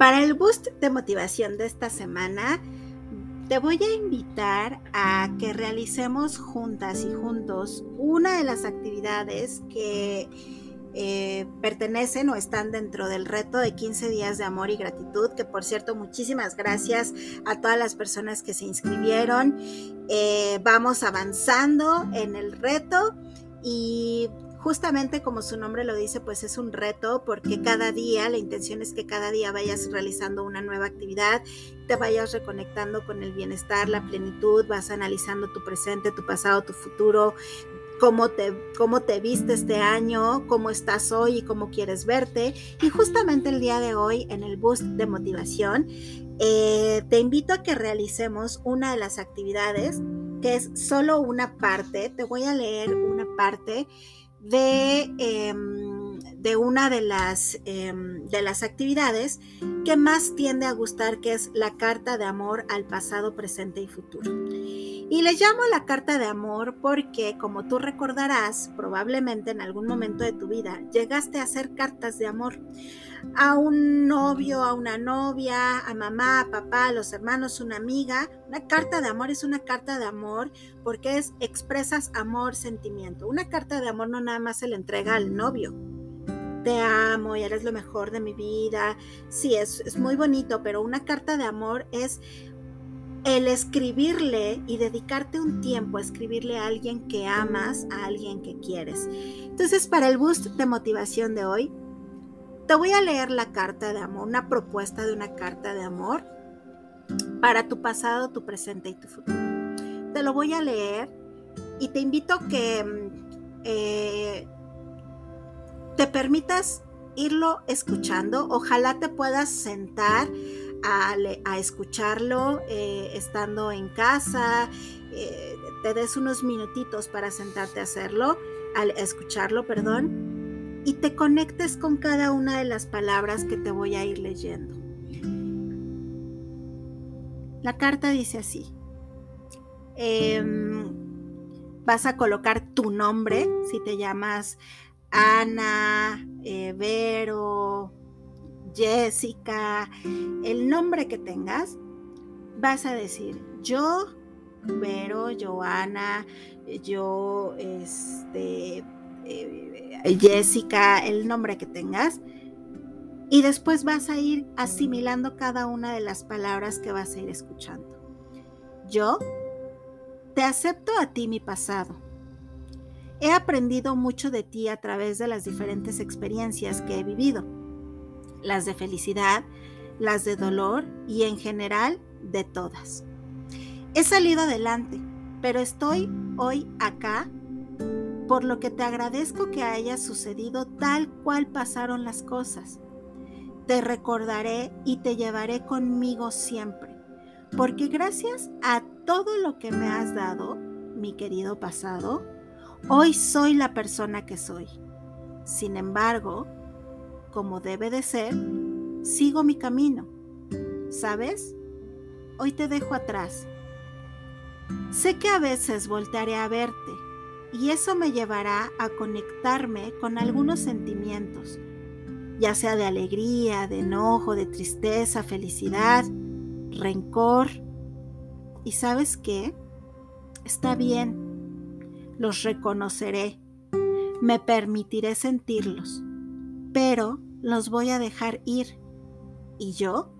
Para el boost de motivación de esta semana, te voy a invitar a que realicemos juntas y juntos una de las actividades que eh, pertenecen o están dentro del reto de 15 días de amor y gratitud, que por cierto, muchísimas gracias a todas las personas que se inscribieron. Eh, vamos avanzando en el reto y justamente como su nombre lo dice, pues es un reto porque cada día, la intención es que cada día vayas realizando una nueva actividad, te vayas reconectando con el bienestar, la plenitud, vas analizando tu presente, tu pasado, tu futuro, cómo te, cómo te viste este año, cómo estás hoy y cómo quieres verte. Y justamente el día de hoy en el boost de motivación, eh, te invito a que realicemos una de las actividades que es solo una parte. Te voy a leer una parte de, em, de una de las, em, de las actividades que más tiende a gustar, que es la carta de amor al pasado, presente y futuro. Y le llamo la carta de amor porque, como tú recordarás, probablemente en algún momento de tu vida llegaste a hacer cartas de amor a un novio, a una novia, a mamá, a papá, a los hermanos, una amiga. Una carta de amor es una carta de amor porque es expresas amor, sentimiento. Una carta de amor no nada más se le entrega al novio. Te amo y eres lo mejor de mi vida. Sí, es, es muy bonito, pero una carta de amor es el escribirle y dedicarte un tiempo a escribirle a alguien que amas, a alguien que quieres. Entonces, para el boost de motivación de hoy, te voy a leer la carta de amor, una propuesta de una carta de amor para tu pasado, tu presente y tu futuro. Te lo voy a leer y te invito a que mm, eh, te permitas irlo escuchando. Ojalá te puedas sentar a, escucharlo eh, estando en casa, eh, te des unos minutitos para sentarte a hacerlo, al escucharlo, perdón, y te conectes con cada una de las palabras que te voy a ir leyendo. La carta dice así. Em, vas a colocar tu nombre, si te llamas Ana, eh, Vero, Jessica, el nombre que tengas, vas a decir yo, Vero, Joana, yo, este, eh, Jessica, el nombre que tengas. Y después vas a ir asimilando cada una de las palabras que vas a ir escuchando. Yo te acepto a ti mi pasado. He aprendido mucho de ti a través de las diferentes experiencias que he vivido las de felicidad, las de dolor y en general de todas. He salido adelante, pero estoy hoy acá por lo que te agradezco que haya sucedido tal cual pasaron las cosas. Te recordaré y te llevaré conmigo siempre, porque gracias a todo lo que me has dado, mi querido pasado, hoy soy la persona que soy. Sin embargo, como debe de ser, sigo mi camino. ¿Sabes? Hoy te dejo atrás. Sé que a veces voltearé a verte y eso me llevará a conectarme con algunos sentimientos, ya sea de alegría, de enojo, de tristeza, felicidad, rencor. ¿Y sabes qué? Está bien, los reconoceré, me permitiré sentirlos pero los voy a dejar ir. Y yo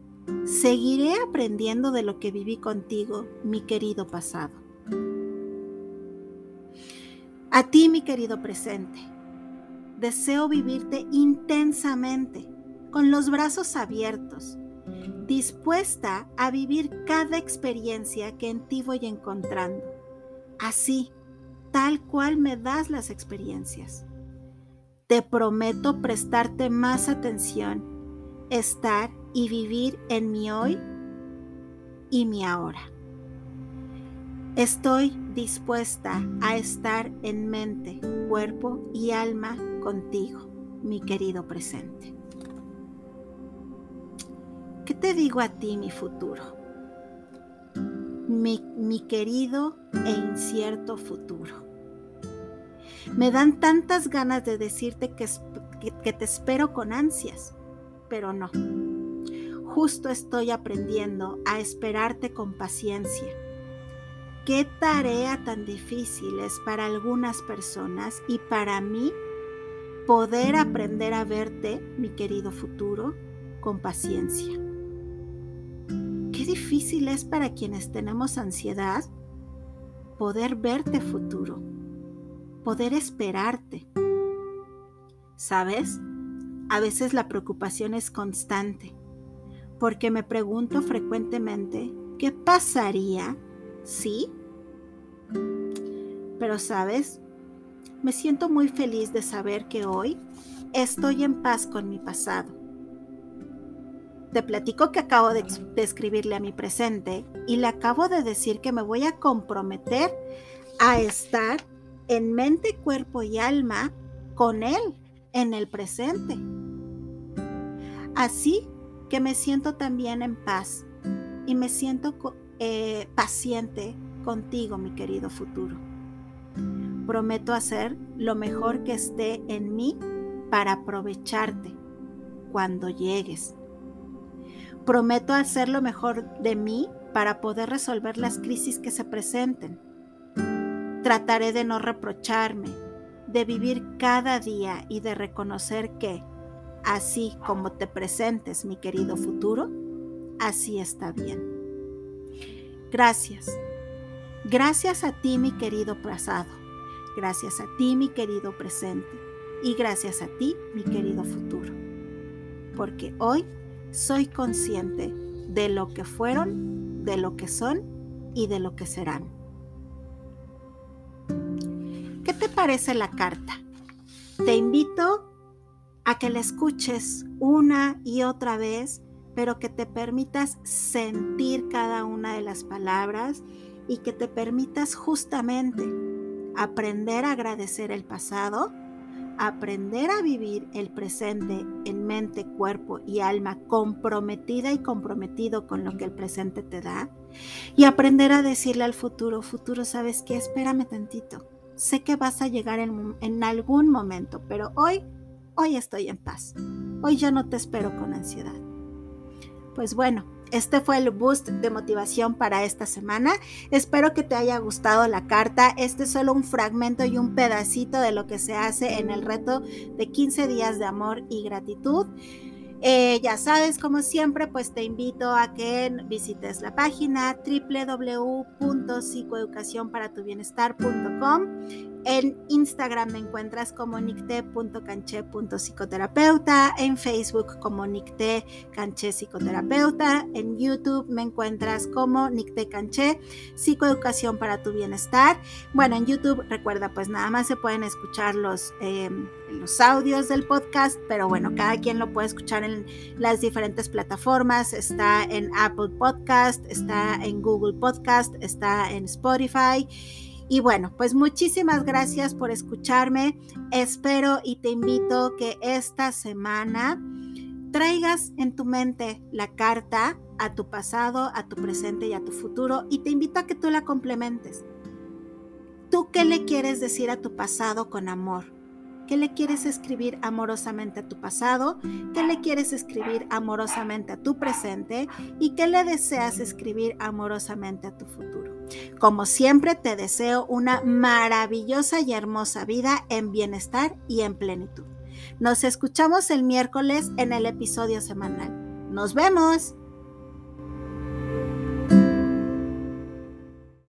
seguiré aprendiendo de lo que viví contigo, mi querido pasado. A ti, mi querido presente, deseo vivirte intensamente, con los brazos abiertos, dispuesta a vivir cada experiencia que en ti voy encontrando, así, tal cual me das las experiencias. Te prometo prestarte más atención, estar y vivir en mi hoy y mi ahora. Estoy dispuesta a estar en mente, cuerpo y alma contigo, mi querido presente. ¿Qué te digo a ti, mi futuro? Mi, mi querido e incierto futuro. Me dan tantas ganas de decirte que, te espero con ansias, pero no. justo estoy aprendiendo a esperarte con paciencia. Qué tarea tan difícil es para algunas personas y para mí poder aprender a verte, mi querido futuro, con paciencia. Qué difícil es para quienes tenemos ansiedad poder verte futuro, poder esperarte. ¿Sabes? A veces la preocupación es constante, porque me pregunto frecuentemente, ¿qué pasaría si? Pero sabes, me siento muy feliz de saber que hoy estoy en paz con mi pasado. Te platico que acabo de, escribirle a mi presente y le acabo de decir que me voy a comprometer a estar en mente, cuerpo y alma con él en el presente. Así que me siento también en paz y me siento eh, paciente contigo, mi querido futuro prometo hacer lo mejor que esté en mí para aprovecharte cuando llegues. Prometo hacer lo mejor de mí para poder resolver las crisis que se presenten. Trataré de no reprocharme, de vivir cada día y de reconocer que, así como te presentes, mi querido futuro, así está bien. Gracias. Gracias a ti, mi querido pasado. Gracias a ti, mi querido presente. Y gracias a ti, mi querido futuro. Porque hoy soy consciente de lo que fueron, de lo que son y de lo que serán. Te parece la carta? Te invito a que la escuches una y otra vez, pero que te permitas sentir cada una de las palabras y que te permitas justamente aprender a agradecer el pasado, aprender a vivir el presente en mente, cuerpo y alma comprometida y comprometido con lo que el presente te da y aprender a decirle al futuro, futuro, ¿sabes qué? Espérame tantito. Sé que vas a llegar en, algún momento, pero hoy, hoy estoy en paz. Hoy ya no te espero con ansiedad. Pues bueno, este fue el boost de motivación para esta semana. Espero que te haya gustado la carta. Este es solo un fragmento y un pedacito de lo que se hace en el reto de 15 días de amor y gratitud. Eh, ya sabes, como siempre, pues te invito a que visites la página www.psicoeducacionparatubienestar.com en Instagram me encuentras como nicte.canche.psicoterapeuta, en Facebook como nicte psicoterapeuta, en YouTube me encuentras como nicte canche psicoeducación para tu bienestar. Bueno, en YouTube recuerda pues nada más se pueden escuchar los, em, los audios del podcast, pero bueno, cada quien lo puede escuchar en las diferentes plataformas. Está en Apple Podcast, está en Google Podcast, está en Spotify. Y bueno, pues muchísimas gracias por escucharme. Espero y te invito que esta semana traigas en tu mente la carta a tu pasado, a tu presente y a tu futuro y te invito a que tú la complementes. ¿Tú qué le quieres decir a tu pasado con amor? ¿Qué le quieres escribir amorosamente a tu pasado? ¿Qué le quieres escribir amorosamente a tu presente? ¿Y qué le deseas escribir amorosamente a tu futuro? Como siempre, te deseo una maravillosa y hermosa vida en bienestar y en plenitud. Nos escuchamos el miércoles en el episodio semanal. Nos vemos.